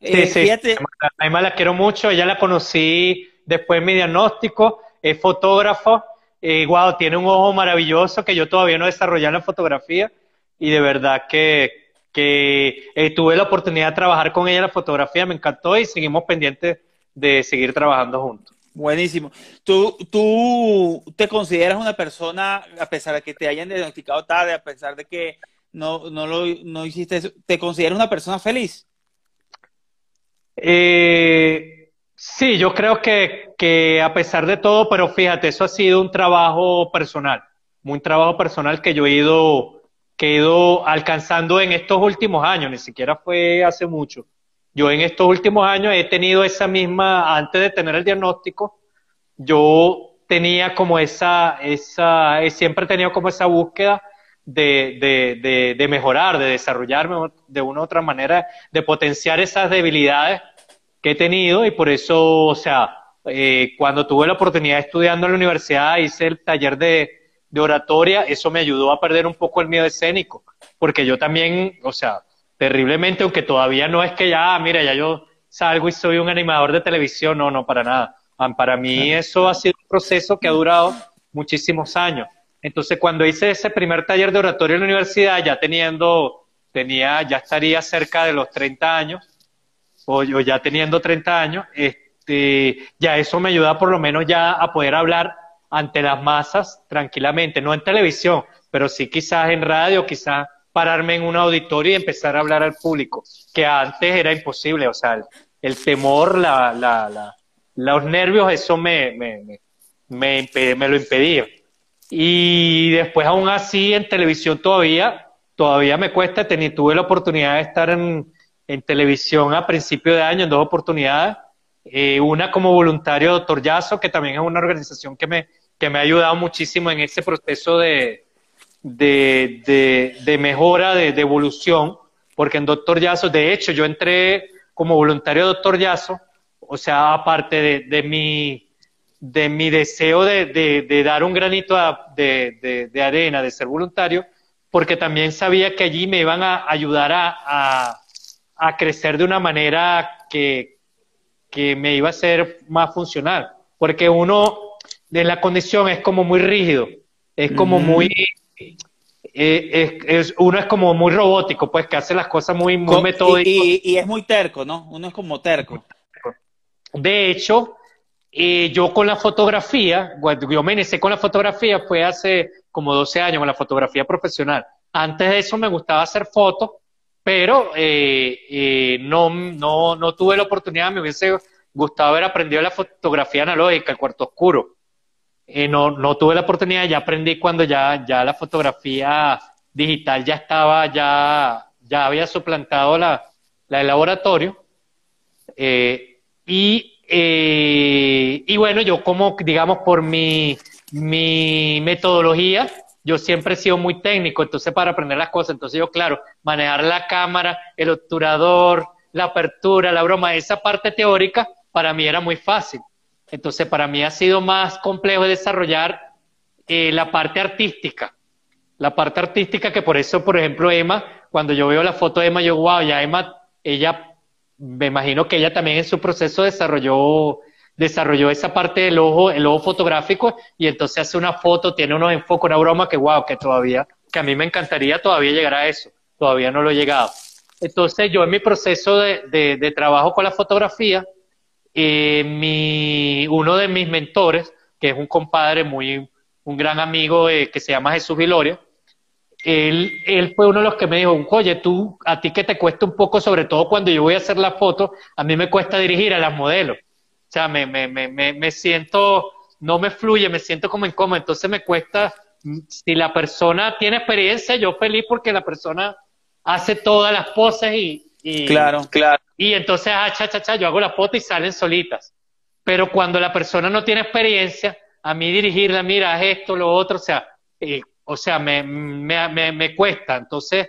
Eh, sí, sí. A Emma la quiero mucho, ella la conocí después de mi diagnóstico, es fotógrafo eh, wow, tiene un ojo maravilloso que yo todavía no he desarrollado en la fotografía y de verdad que, que eh, tuve la oportunidad de trabajar con ella en la fotografía, me encantó y seguimos pendientes de seguir trabajando juntos. Buenísimo. ¿Tú, ¿Tú te consideras una persona, a pesar de que te hayan diagnosticado tarde, a pesar de que no, no, lo, no hiciste eso, ¿te consideras una persona feliz? Eh, Sí, yo creo que, que a pesar de todo, pero fíjate, eso ha sido un trabajo personal, un trabajo personal que yo he ido, que he ido alcanzando en estos últimos años, ni siquiera fue hace mucho. Yo en estos últimos años he tenido esa misma, antes de tener el diagnóstico, yo tenía como esa, esa, siempre he tenido como esa búsqueda de, de, de, de mejorar, de desarrollarme de una u otra manera, de potenciar esas debilidades que he tenido y por eso, o sea, eh, cuando tuve la oportunidad de estudiando en la universidad, hice el taller de, de oratoria, eso me ayudó a perder un poco el miedo escénico, porque yo también, o sea, terriblemente, aunque todavía no es que ya, mira, ya yo salgo y soy un animador de televisión, no, no, para nada. Ah, para mí eso ha sido un proceso que ha durado muchísimos años. Entonces, cuando hice ese primer taller de oratorio en la universidad, ya teniendo, tenía, ya estaría cerca de los 30 años, o yo ya teniendo 30 años, este, ya eso me ayuda por lo menos ya a poder hablar ante las masas tranquilamente, no en televisión, pero sí quizás en radio, quizás pararme en un auditorio y empezar a hablar al público, que antes era imposible, o sea, el, temor, la, la, la, los nervios, eso me, me, me, me lo impedía. Y después aún así en televisión todavía, todavía me cuesta, tener, tuve la oportunidad de estar en, en televisión a principio de año en dos oportunidades, eh, una como voluntario Doctor Yazo, que también es una organización que me, que me ha ayudado muchísimo en ese proceso de, de, de, de mejora, de, de, evolución, porque en Doctor Yazo, de hecho, yo entré como voluntario Doctor Yazo, o sea, aparte de, de mi de mi deseo de, de, dar un granito de, de, arena, de ser voluntario, porque también sabía que allí me iban a ayudar a, a, crecer de una manera que, que, me iba a ser más funcional. Porque uno de la condición es como muy rígido, es como muy... Eh, es, uno es como muy robótico, pues que hace las cosas muy, muy metódicas. Y, y, es muy terco, ¿no? Uno es como terco. De hecho, y yo con la fotografía, yo me inicié con la fotografía fue hace como 12 años con la fotografía profesional. Antes de eso me gustaba hacer fotos, pero eh, eh, no, no, no tuve la oportunidad, me hubiese gustado haber aprendido la fotografía analógica, el cuarto oscuro. Eh, no, no tuve la oportunidad, ya aprendí cuando ya, ya la fotografía digital ya estaba, ya, ya había suplantado la, la laboratorio. y eh, y bueno, yo como, digamos, por mi, mi metodología, yo siempre he sido muy técnico, entonces para aprender las cosas, entonces yo, claro, manejar la cámara, el obturador, la apertura, la broma, esa parte teórica, para mí era muy fácil. Entonces, para mí ha sido más complejo desarrollar eh, la parte artística. La parte artística que por eso, por ejemplo, Emma, cuando yo veo la foto de Emma, yo, wow, ya Emma, ella me imagino que ella también en su proceso desarrolló, desarrolló esa parte del ojo, el ojo fotográfico, y entonces hace una foto, tiene unos enfoques, una broma que wow, que todavía, que a mí me encantaría todavía llegar a eso, todavía no lo he llegado. Entonces yo en mi proceso de, de, trabajo con la fotografía, eh, mi, uno de mis mentores, que es un compadre muy, un gran amigo eh, que se llama Jesús Viloria, él, él fue uno de los que me dijo, oye, tú, a ti que te cuesta un poco, sobre todo cuando yo voy a hacer la foto, a mí me cuesta dirigir a las modelos. O sea, me, me, me, me siento, no me fluye, me siento como incómodo, entonces me cuesta, si la persona tiene experiencia, yo feliz porque la persona hace todas las poses y... y claro, claro. Y entonces, ah, cha, cha, cha, yo hago la foto y salen solitas. Pero cuando la persona no tiene experiencia, a mí dirigirla, mira, esto, lo otro, o sea, eh, o sea, me, me, me, cuesta. Entonces,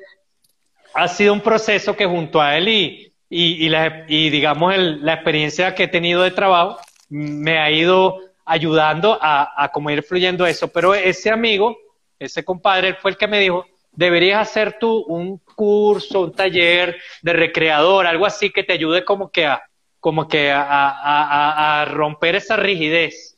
ha sido un proceso que junto a él y, y, y, digamos la experiencia que he tenido de trabajo me ha ido ayudando a, a como ir fluyendo eso. Pero ese amigo, ese compadre, fue el que me dijo, deberías hacer tú un curso, un taller de recreador, algo así que te ayude como que a, como que a, a, a romper esa rigidez,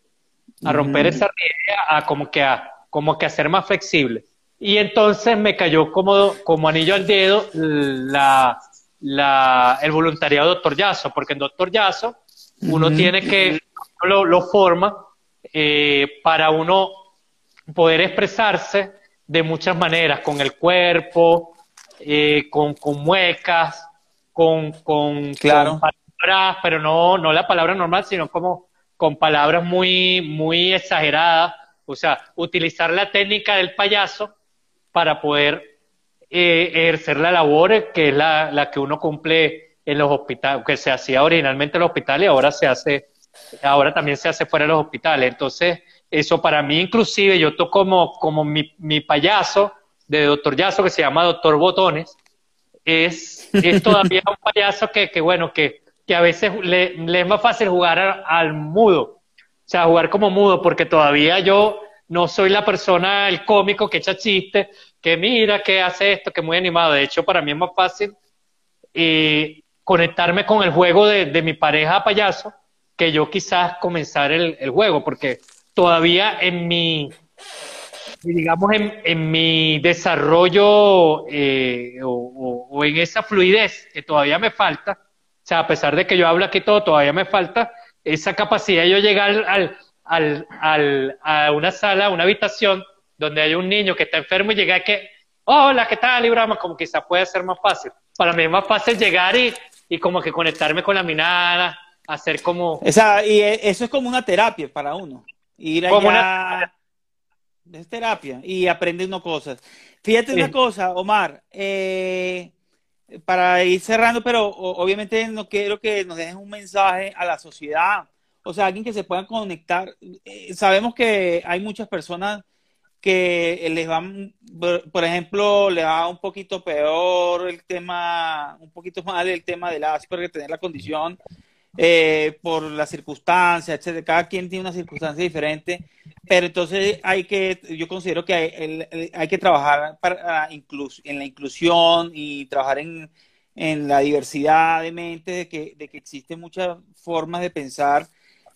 a romper esa rigidez, a como que a como que hacer más flexible. Y entonces me cayó como, como anillo al dedo la, la, el voluntariado Doctor Yazo, porque en Doctor Yazo uno tiene que, lo, lo forma eh, para uno poder expresarse de muchas maneras, con el cuerpo, eh, con, con muecas, con, con, claro. palabras, pero no, no la palabra normal, sino como con palabras muy, muy exageradas o sea, utilizar la técnica del payaso para poder eh, ejercer la labor que es la, la, que uno cumple en los hospitales, que se hacía originalmente en los hospitales y ahora se hace, ahora también se hace fuera de los hospitales. Entonces, eso para mí inclusive, yo toco como, como mi, mi payaso de Doctor Yaso, que se llama Doctor Botones, es, es todavía un payaso que, que bueno, que, que a veces le, le, es más fácil jugar al mudo o sea, jugar como mudo, porque todavía yo no soy la persona, el cómico que echa chistes, que mira, que hace esto, que muy animado. De hecho, para mí es más fácil eh, conectarme con el juego de, mi pareja payaso que yo quizás comenzar el, el juego, porque todavía en mi, digamos, en, en mi desarrollo eh, o, o, en esa fluidez que todavía me falta, o sea, a pesar de que yo hablo aquí todo, todavía me falta esa capacidad de yo llegar al, al, al, a una sala, a una habitación donde hay un niño que está enfermo y llegar que, hola, ¿qué tal, Librama? Como quizás puede ser más fácil. Para mí es más fácil llegar y, y como que conectarme con la mirada, hacer como... Esa, y eso es como una terapia para uno. Ir allá... Una... Es terapia y aprende uno cosas. Fíjate sí. una cosa, Omar, eh, para ir cerrando, pero obviamente no quiero que nos dejen un mensaje a la sociedad, o sea, alguien que se pueda conectar. Eh, sabemos que hay muchas personas que les va, por ejemplo, le va un poquito peor el tema, un poquito mal el tema del Asperger, tener la condición eh, por las circunstancias, etcétera. Cada quien tiene una circunstancia diferente, pero entonces hay que, yo considero que hay, hay que trabajar para, inclus, en la inclusión y trabajar en, en la diversidad de mente, de que, de que existen muchas formas de pensar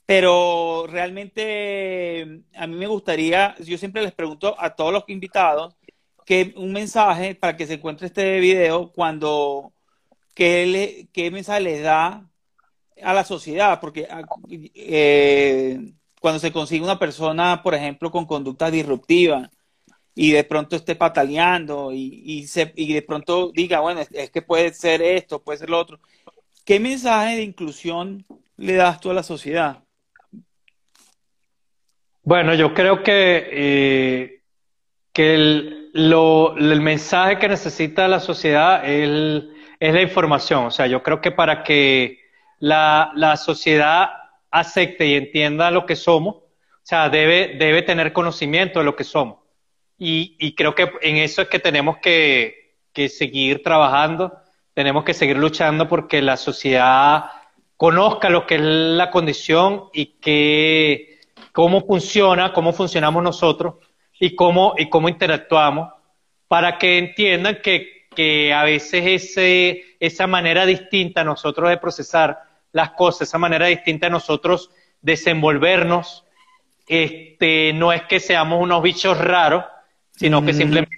pero realmente a mí me gustaría, yo siempre les pregunto a todos los invitados que un mensaje para que se encuentre este video cuando qué, le, qué mensaje les da a la sociedad, porque eh, cuando se consigue una persona, por ejemplo, con conducta disruptiva y de pronto esté pataleando y, y, se, y de pronto diga, bueno, es, es que puede ser esto, puede ser lo otro, ¿qué mensaje de inclusión le das tú a la sociedad? Bueno, yo creo que, eh, que el, el, mensaje que necesita la sociedad es, es, la información. O sea, yo creo que para que la, la sociedad acepte y entienda lo que somos, o sea, debe, debe tener conocimiento de lo que somos. Y, y creo que en eso es que tenemos que, que seguir trabajando, tenemos que seguir luchando porque la sociedad conozca lo que es la condición y que cómo funciona, cómo funcionamos nosotros y cómo, y cómo interactuamos, para que entiendan que, que a veces ese, esa manera distinta nosotros de procesar las cosas, esa manera distinta de nosotros desenvolvernos, este, no es que seamos unos bichos raros, sino que simplemente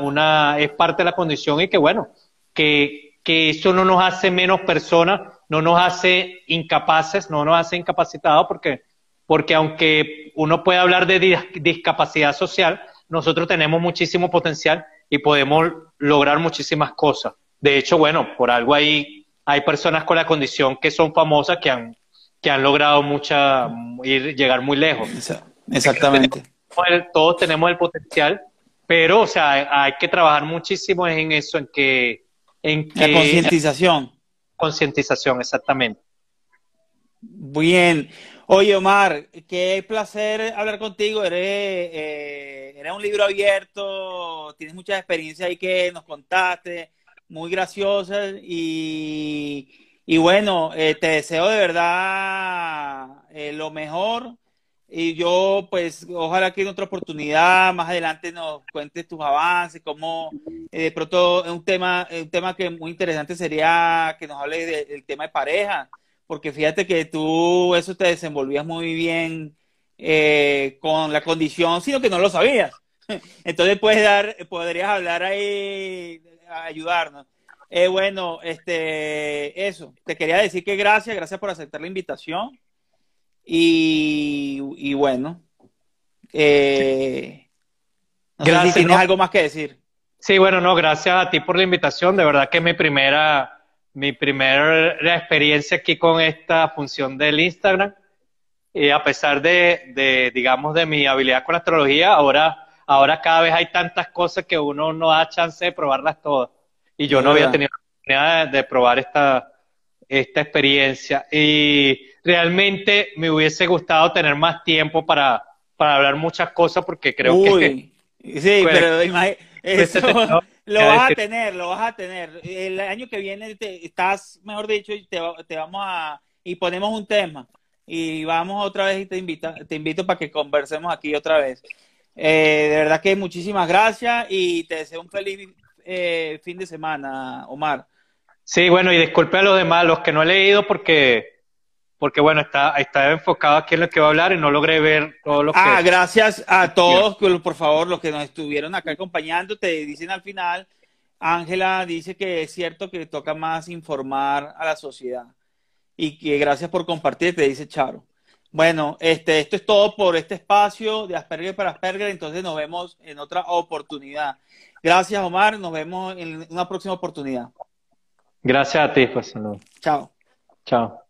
una, es parte de la condición y que bueno, que, que eso no nos hace menos personas, no nos hace incapaces, no nos hace incapacitados porque porque aunque uno puede hablar de discapacidad social, nosotros tenemos muchísimo potencial y podemos lograr muchísimas cosas. De hecho, bueno, por algo hay, hay personas con la condición que son famosas que han, que han logrado mucha, ir, llegar muy lejos. Exactamente. Todos tenemos el potencial, pero, o sea, hay que trabajar muchísimo en eso, en que... En que la concientización. Concientización, exactamente. Bien. Oye, Omar, qué placer hablar contigo. Eres, eh, eres un libro abierto, tienes mucha experiencia ahí que nos contaste, muy graciosa y, y bueno, eh, te deseo de verdad eh, lo mejor. Y yo, pues, ojalá que en otra oportunidad, más adelante nos cuentes tus avances, cómo de pronto un tema, un tema que muy interesante sería que nos hables de, del tema de pareja porque fíjate que tú eso te desenvolvías muy bien eh, con la condición, sino que no lo sabías. Entonces puedes dar, podrías hablar ahí, ayudarnos. Eh, bueno, este, eso, te quería decir que gracias, gracias por aceptar la invitación. Y, y bueno, eh, no gracias, sé si tienes no. algo más que decir. Sí, bueno, no, gracias a ti por la invitación. De verdad que es mi primera mi primera experiencia aquí con esta función del Instagram. Y a pesar de, de, digamos, de mi habilidad con la astrología, ahora, ahora cada vez hay tantas cosas que uno no da chance de probarlas todas. Y yo no había tenido la oportunidad de, de probar esta, esta experiencia. Y realmente me hubiese gustado tener más tiempo para, para hablar muchas cosas porque creo Uy, que... Sí, pues, pero eso, lo vas a tener, lo vas a tener. El año que viene te, estás, mejor dicho, te, te vamos a... y ponemos un tema y vamos otra vez y te, invita, te invito para que conversemos aquí otra vez. Eh, de verdad que muchísimas gracias y te deseo un feliz eh, fin de semana, Omar. Sí, bueno, y disculpe a los demás, los que no he leído porque porque bueno, está, está enfocado aquí en lo que va a hablar y no logré ver todo lo que... Ah, gracias a todos, por favor, los que nos estuvieron acá acompañando, te dicen al final, Ángela dice que es cierto que toca más informar a la sociedad y que gracias por compartir, te dice Charo. Bueno, este, esto es todo por este espacio de Asperger para Asperger, entonces nos vemos en otra oportunidad. Gracias, Omar, nos vemos en una próxima oportunidad. Gracias a ti, pues. Chao. Chao.